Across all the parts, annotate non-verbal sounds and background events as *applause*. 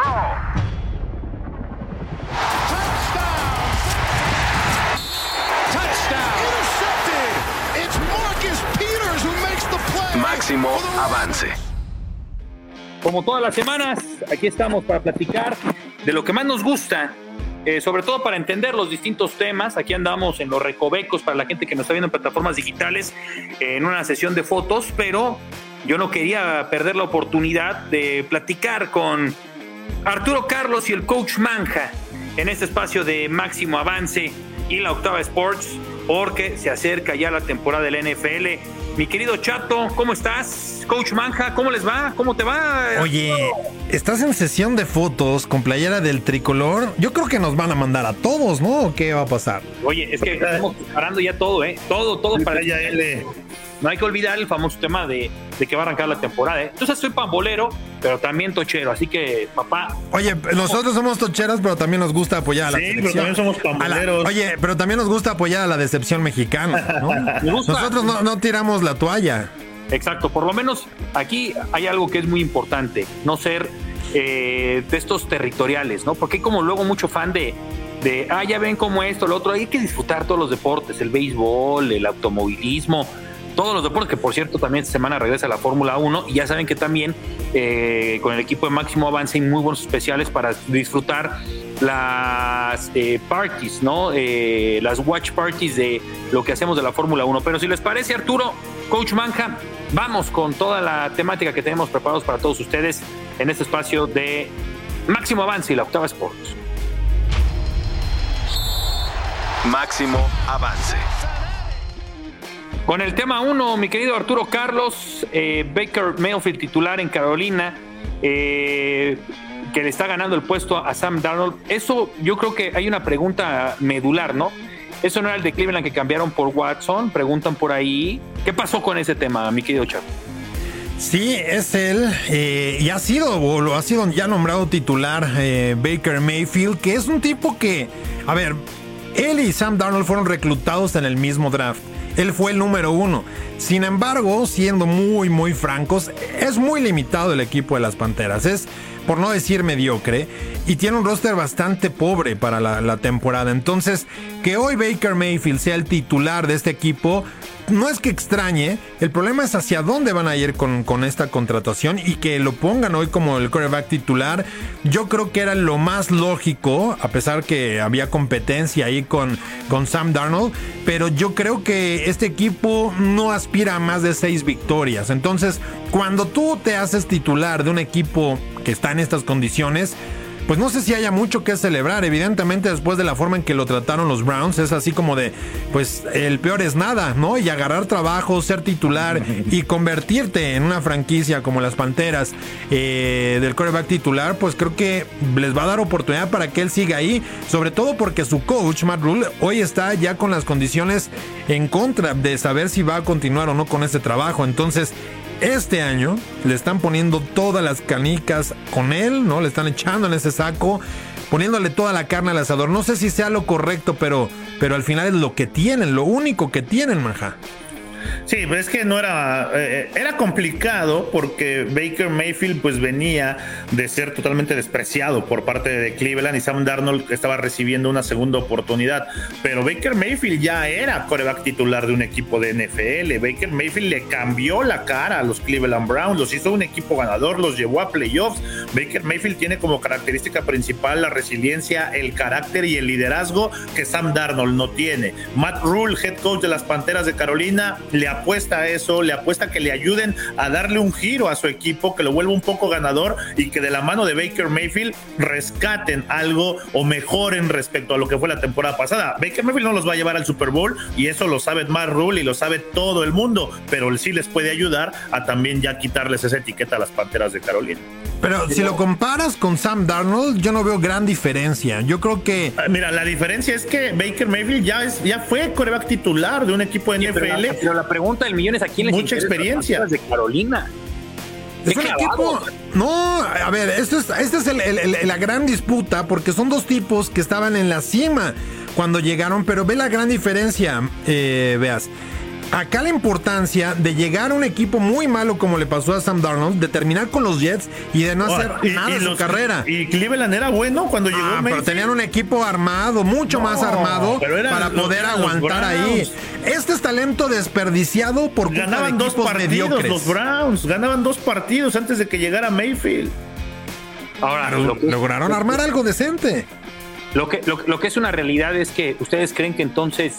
Touchdown! Intercepted! It's Marcus Peters who makes the play. Máximo avance. Como todas las semanas, aquí estamos para platicar de lo que más nos gusta, eh, sobre todo para entender los distintos temas. Aquí andamos en los recovecos para la gente que nos está viendo en plataformas digitales, en una sesión de fotos, pero yo no quería perder la oportunidad de platicar con Arturo Carlos y el coach Manja en este espacio de máximo avance y la octava Sports, porque se acerca ya la temporada del NFL. Mi querido Chato, ¿cómo estás? Coach Manja, ¿cómo les va? ¿Cómo te va? Oye, estás en sesión de fotos con playera del tricolor. Yo creo que nos van a mandar a todos, ¿no? ¿O ¿Qué va a pasar? Oye, es que estamos preparando ya todo, ¿eh? Todo, todo para Ya L. No hay que olvidar el famoso tema de, de que va a arrancar la temporada, ¿eh? Entonces soy pambolero, pero también tochero, así que, papá, Oye, nosotros somos tocheros, pero también nos gusta apoyar a la Sí, pero también somos la- pamboleros. oye, pero también nos gusta apoyar a la decepción mexicana, ¿no? *laughs* Me gusta. Nosotros no, no tiramos la toalla. Exacto, por lo menos aquí hay algo que es muy importante, no ser eh, de estos territoriales, ¿no? Porque hay como luego mucho fan de, de, ah, ya ven como esto, lo otro, hay que disfrutar todos los deportes, el béisbol, el automovilismo, todos los deportes, que por cierto también esta semana regresa la Fórmula 1 y ya saben que también eh, con el equipo de Máximo Avance hay muy buenos especiales para disfrutar las eh, parties, ¿no? Eh, las watch parties de lo que hacemos de la Fórmula 1. Pero si les parece, Arturo, Coach Manja, vamos con toda la temática que tenemos preparados para todos ustedes en este espacio de Máximo Avance y la Octava Sports. Máximo avance. Con el tema 1, mi querido Arturo Carlos, eh, Baker Mayfield titular en Carolina, eh, que le está ganando el puesto a Sam Darnold. Eso yo creo que hay una pregunta medular, ¿no? Eso no era el de Cleveland que cambiaron por Watson, preguntan por ahí. ¿Qué pasó con ese tema, mi querido Chavo? Sí, es él. eh, y ha sido, o lo ha sido ya nombrado titular Baker Mayfield, que es un tipo que, a ver, él y Sam Darnold fueron reclutados en el mismo draft. Él fue el número uno. Sin embargo, siendo muy, muy francos, es muy limitado el equipo de las Panteras. Es, por no decir mediocre, y tiene un roster bastante pobre para la, la temporada. Entonces, que hoy Baker Mayfield sea el titular de este equipo, no es que extrañe, el problema es hacia dónde van a ir con, con esta contratación y que lo pongan hoy como el quarterback titular. Yo creo que era lo más lógico, a pesar que había competencia ahí con, con Sam Darnold, pero yo creo que este equipo no aspira a más de seis victorias. Entonces, cuando tú te haces titular de un equipo que está en estas condiciones, pues no sé si haya mucho que celebrar. Evidentemente, después de la forma en que lo trataron los Browns, es así como de, pues el peor es nada, ¿no? Y agarrar trabajo, ser titular y *laughs* convertirte en una franquicia como las Panteras eh, del quarterback titular, pues creo que les va a dar oportunidad para que él siga ahí. Sobre todo porque su coach, Matt Rule, hoy está ya con las condiciones en contra de saber si va a continuar o no con este trabajo. Entonces, este año le están poniendo todas las canicas con él, ¿no? Le están echando en ese saco, poniéndole toda la carne al asador. No sé si sea lo correcto, pero, pero al final es lo que tienen, lo único que tienen, manja. Sí, pero es que no era. eh, era complicado porque Baker Mayfield, pues venía de ser totalmente despreciado por parte de Cleveland y Sam Darnold estaba recibiendo una segunda oportunidad. Pero Baker Mayfield ya era coreback titular de un equipo de NFL. Baker Mayfield le cambió la cara a los Cleveland Browns, los hizo un equipo ganador, los llevó a playoffs. Baker Mayfield tiene como característica principal la resiliencia, el carácter y el liderazgo que Sam Darnold no tiene. Matt Rule, head coach de las Panteras de Carolina, le apuesta a eso, le apuesta a que le ayuden a darle un giro a su equipo, que lo vuelva un poco ganador y que de la mano de Baker Mayfield rescaten algo o mejoren respecto a lo que fue la temporada pasada. Baker Mayfield no los va a llevar al Super Bowl y eso lo sabe Matt Rule y lo sabe todo el mundo, pero sí les puede ayudar a también ya quitarles esa etiqueta a las Panteras de Carolina. Pero si lo comparas con Sam Darnold, yo no veo gran diferencia. Yo creo que. Ah, mira, la diferencia es que Baker Mayfield ya, es, ya fue coreback titular de un equipo de NFL. La, pregunta del millón es: ¿a quién le Mucha experiencia. de Carolina? Es un equipo. No, a ver, esto es, esta es la gran disputa porque son dos tipos que estaban en la cima cuando llegaron, pero ve la gran diferencia, eh, veas acá la importancia de llegar a un equipo muy malo como le pasó a Sam Darnold, de terminar con los Jets y de no hacer nada en su carrera. Y Cleveland era bueno cuando llegó ah, Pero tenían un equipo armado, mucho más armado, para poder aguantar ahí. Este es talento desperdiciado por ganaban dos partidos los Browns, ganaban dos partidos antes de que llegara Mayfield. Ahora lograron armar algo decente. Lo que, lo, que es una realidad es que ustedes creen que entonces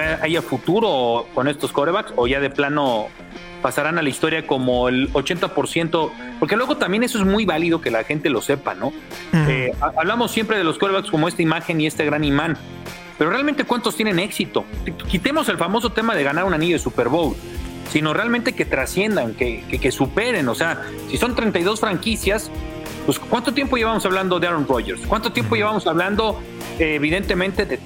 haya futuro con estos corebacks o ya de plano pasarán a la historia como el 80%, porque luego también eso es muy válido que la gente lo sepa, ¿no? Eh, hablamos siempre de los corebacks como esta imagen y este gran imán, pero realmente cuántos tienen éxito. Quitemos el famoso tema de ganar un anillo de Super Bowl, sino realmente que trasciendan, que, que superen, o sea, si son 32 franquicias, pues, ¿cuánto tiempo llevamos hablando de Aaron Rodgers? ¿Cuánto tiempo llevamos hablando, eh, evidentemente, de.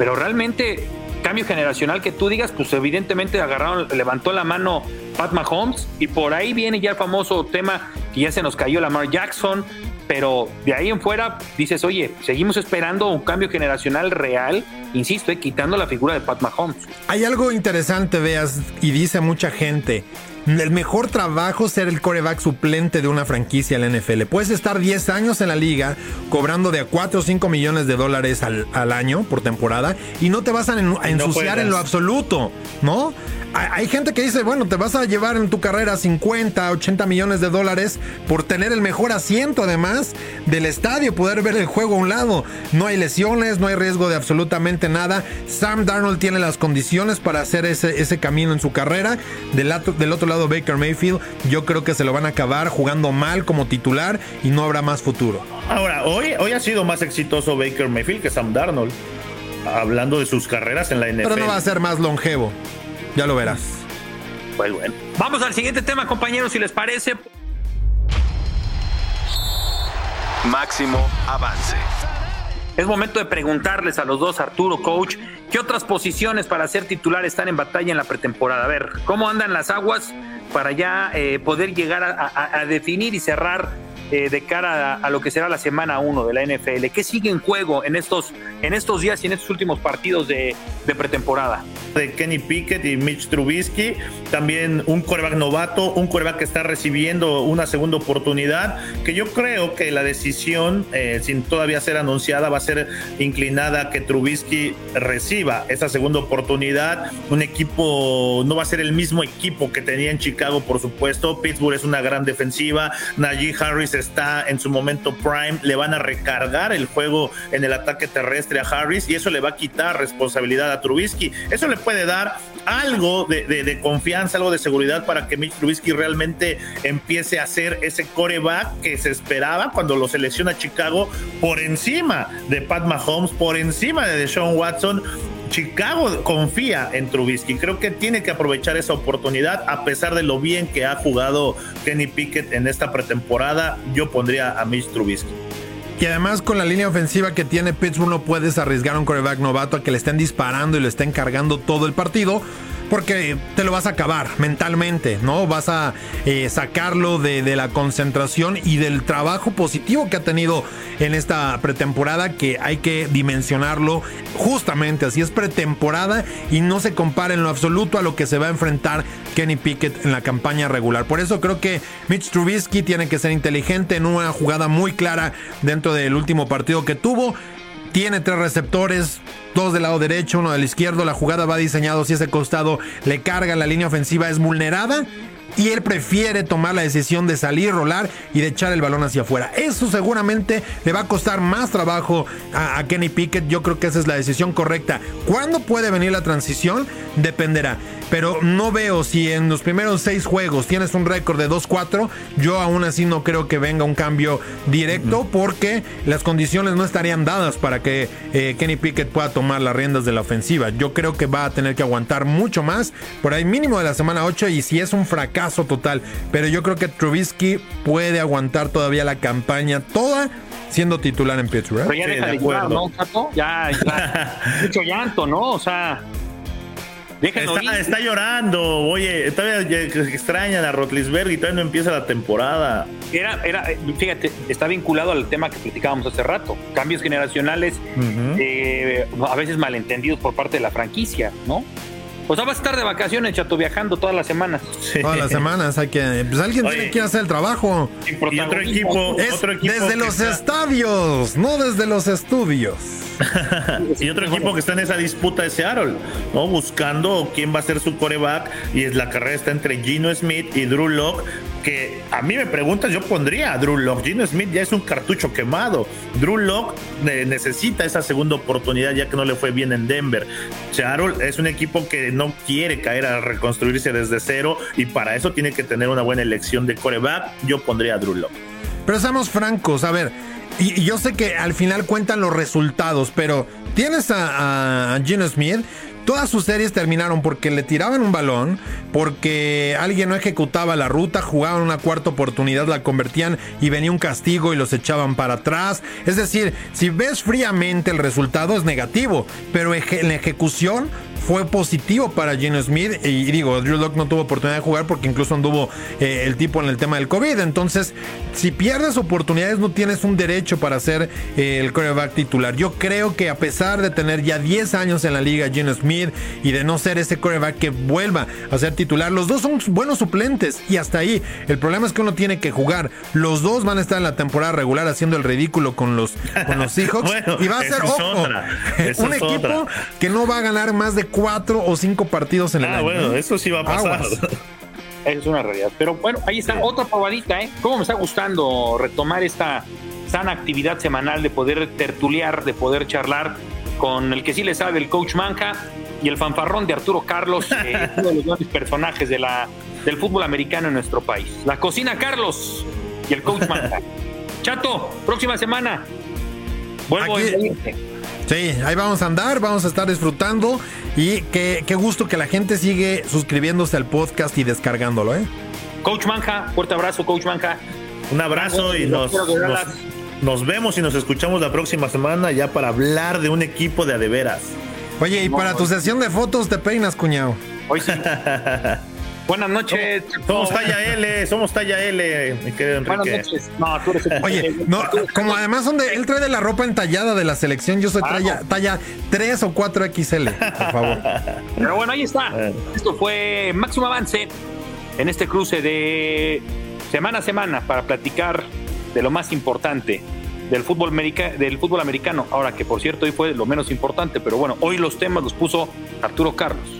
Pero realmente, cambio generacional que tú digas, pues evidentemente agarraron, levantó la mano Pat Mahomes y por ahí viene ya el famoso tema que ya se nos cayó Lamar Jackson, pero de ahí en fuera dices, oye, seguimos esperando un cambio generacional real, insisto, eh, quitando la figura de Pat Mahomes. Hay algo interesante, veas, y dice mucha gente, el mejor trabajo ser el coreback suplente de una franquicia en la NFL. Puedes estar 10 años en la liga cobrando de a 4 o 5 millones de dólares al, año por temporada y no te vas a, ensuciar en lo absoluto, ¿no? Hay gente que dice, bueno, te vas a llevar en tu carrera 50, 80 millones de dólares por tener el mejor asiento además del estadio, poder ver el juego a un lado. No hay lesiones, no hay riesgo de absolutamente nada. Sam Darnold tiene las condiciones para hacer ese, ese camino en su carrera. Del, del otro lado Baker Mayfield, yo creo que se lo van a acabar jugando mal como titular y no habrá más futuro. Ahora, hoy, hoy ha sido más exitoso Baker Mayfield que Sam Darnold. Hablando de sus carreras en la NFL. Pero no va a ser más longevo. Ya lo verás. Pues bueno. Vamos al siguiente tema, compañeros, si les parece. Máximo avance. Es momento de preguntarles a los dos, Arturo, coach, ¿qué otras posiciones para ser titular están en batalla en la pretemporada? A ver, ¿cómo andan las aguas para ya eh, poder llegar a, definir y cerrar eh, de cara a, lo que será la semana 1 de la NFL? ¿Qué sigue en juego en estos, en estos días y en estos últimos partidos de, pretemporada? De Kenny Pickett y Mitch Trubisky, también un coreback novato, un coreback que está recibiendo una segunda oportunidad, que yo creo que la decisión, eh, sin todavía ser anunciada, va a ser inclinada a que Trubisky reciba esa segunda oportunidad. Un equipo, no va a ser el mismo equipo que tenía en Chicago, por supuesto. Pittsburgh es una gran defensiva. Najee Harris está en su momento prime, le van a recargar el juego en el ataque terrestre a Harris y eso le va a quitar responsabilidad a Trubisky. Eso le puede dar algo de, confianza, algo de seguridad para que Mitch Trubisky realmente empiece a ser ese coreback que se esperaba cuando lo selecciona Chicago por encima de Pat Mahomes, por encima de Deshaun Watson. Chicago confía en Trubisky. Creo que tiene que aprovechar esa oportunidad a pesar de lo bien que ha jugado Kenny Pickett en esta pretemporada. Yo pondría a Mitch Trubisky. Y además con la línea ofensiva que tiene Pittsburgh no puedes arriesgar a un coreback novato a que le estén disparando y le estén cargando todo el partido porque te lo vas a acabar mentalmente, ¿no? Vas a eh, sacarlo de, la concentración y del trabajo positivo que ha tenido en esta pretemporada, que hay que dimensionarlo justamente así. Es pretemporada y no se compara en lo absoluto a lo que se va a enfrentar Kenny Pickett en la campaña regular. Por eso creo que Mitch Trubisky tiene que ser inteligente en una jugada muy clara dentro del último partido que tuvo. Tiene tres receptores, dos del lado derecho, uno del izquierdo. La jugada va diseñado si ese costado le carga, la línea ofensiva es vulnerada y él prefiere tomar la decisión de salir, rolar y de echar el balón hacia afuera. Eso seguramente le va a costar más trabajo a, Kenny Pickett. Yo creo que esa es la decisión correcta. ¿Cuándo puede venir la transición? Dependerá. Pero no veo si en los primeros seis juegos tienes un récord de 2-4. Yo aún así no creo que venga un cambio directo porque las condiciones no estarían dadas para que eh, Kenny Pickett pueda tomar las riendas de la ofensiva. Yo creo que va a tener que aguantar mucho más por ahí mínimo de la semana 8 y si es un fracaso total. Pero yo creo que Trubisky puede aguantar todavía la campaña toda siendo titular en Pittsburgh. Pero ya deja de, ¿no, Ya, ya *laughs* mucho llanto, ¿no? O sea, Está, llorando, oye, todavía extrañan a Rotlisberg y todavía no empieza la temporada. Era, era, fíjate, está vinculado al tema que platicábamos hace rato, cambios generacionales, eh, a veces malentendidos por parte de la franquicia, ¿no? O sea, vas a estar de vacaciones, chato, viajando todas las semanas. Todas las semanas hay que. Pues alguien tiene que hacer el trabajo. Y otro equipo, otro equipo Desde los estadios, no desde los estudios. *laughs* y otro equipo que está en esa disputa es Seattle, ¿no? Buscando quién va a ser su coreback. Y es la carrera está entre Gino Smith y Drew Locke. Que a mí me preguntas, yo pondría a Drew Locke. Gino Smith ya es un cartucho quemado. Drew Locke eh, necesita esa segunda oportunidad ya que no le fue bien en Denver. Seattle es un equipo que no quiere caer a reconstruirse desde cero y para eso tiene que tener una buena elección de coreback. Yo pondría a Drew Locke. Pero seamos francos, a ver, y, yo sé que al final cuentan los resultados, pero tienes a, a Smith Todas sus series terminaron porque le tiraban un balón, porque alguien no ejecutaba la ruta, jugaban una cuarta oportunidad, la convertían y venía un castigo y los echaban para atrás. Es decir, si ves fríamente el resultado es negativo, pero en la ejecución fue positivo para Gino Smith. Y digo, Drew Locke no tuvo oportunidad de jugar porque incluso anduvo eh, el tipo en el tema del COVID. Entonces, si pierdes oportunidades, no tienes un derecho para ser eh, el quarterback titular. Yo creo que a pesar de tener ya 10 años en la liga, Gino Smith, y de no ser ese quarterback que vuelva a ser titular, los dos son buenos suplentes. Y hasta ahí, el problema es que uno tiene que jugar. Los dos van a estar en la temporada regular haciendo el ridículo con los, con los *laughs* Seahawks. y va a ser, ojo, un equipo que no va a ganar más de cuatro o cinco partidos en el ah, año. bueno, eso sí va a pasar. *laughs* Es una realidad. Pero bueno, ahí está otra probadita, ¿eh? ¿Cómo me está gustando retomar esta sana actividad semanal de poder tertuliar, de poder charlar con el que sí le sabe, el coach Manca y el fanfarrón de Arturo Carlos, *laughs* uno de los grandes personajes de la, del fútbol americano en nuestro país. La cocina Carlos y el coach Manca. *laughs* Chato, próxima semana. Vuelvo a Sí, ahí vamos a andar, vamos a estar disfrutando y qué, gusto que la gente sigue suscribiéndose al podcast y descargándolo, ¿eh? Coach Manja, fuerte abrazo, Coach Manja. Un abrazo y nos, nos, vemos y nos escuchamos la próxima semana ya para hablar de un equipo de adeveras. Oye, y para tu sesión de fotos te peinas, cuñado. Hoy sí. *laughs* Buenas noches. Somos, talla L, somos talla L, mi querido Enrique. Buenas noches. No, tú eres Oye, no, como además donde él trae de la ropa entallada de la selección, yo soy talla, talla 3 o 4 XL, por favor. *laughs* Pero bueno, ahí está. Esto fue máximo avance en este cruce de semana a semana para platicar de lo más importante del fútbol, del fútbol americano. Ahora que por cierto hoy fue lo menos importante, pero bueno, hoy los temas los puso Arturo Carlos.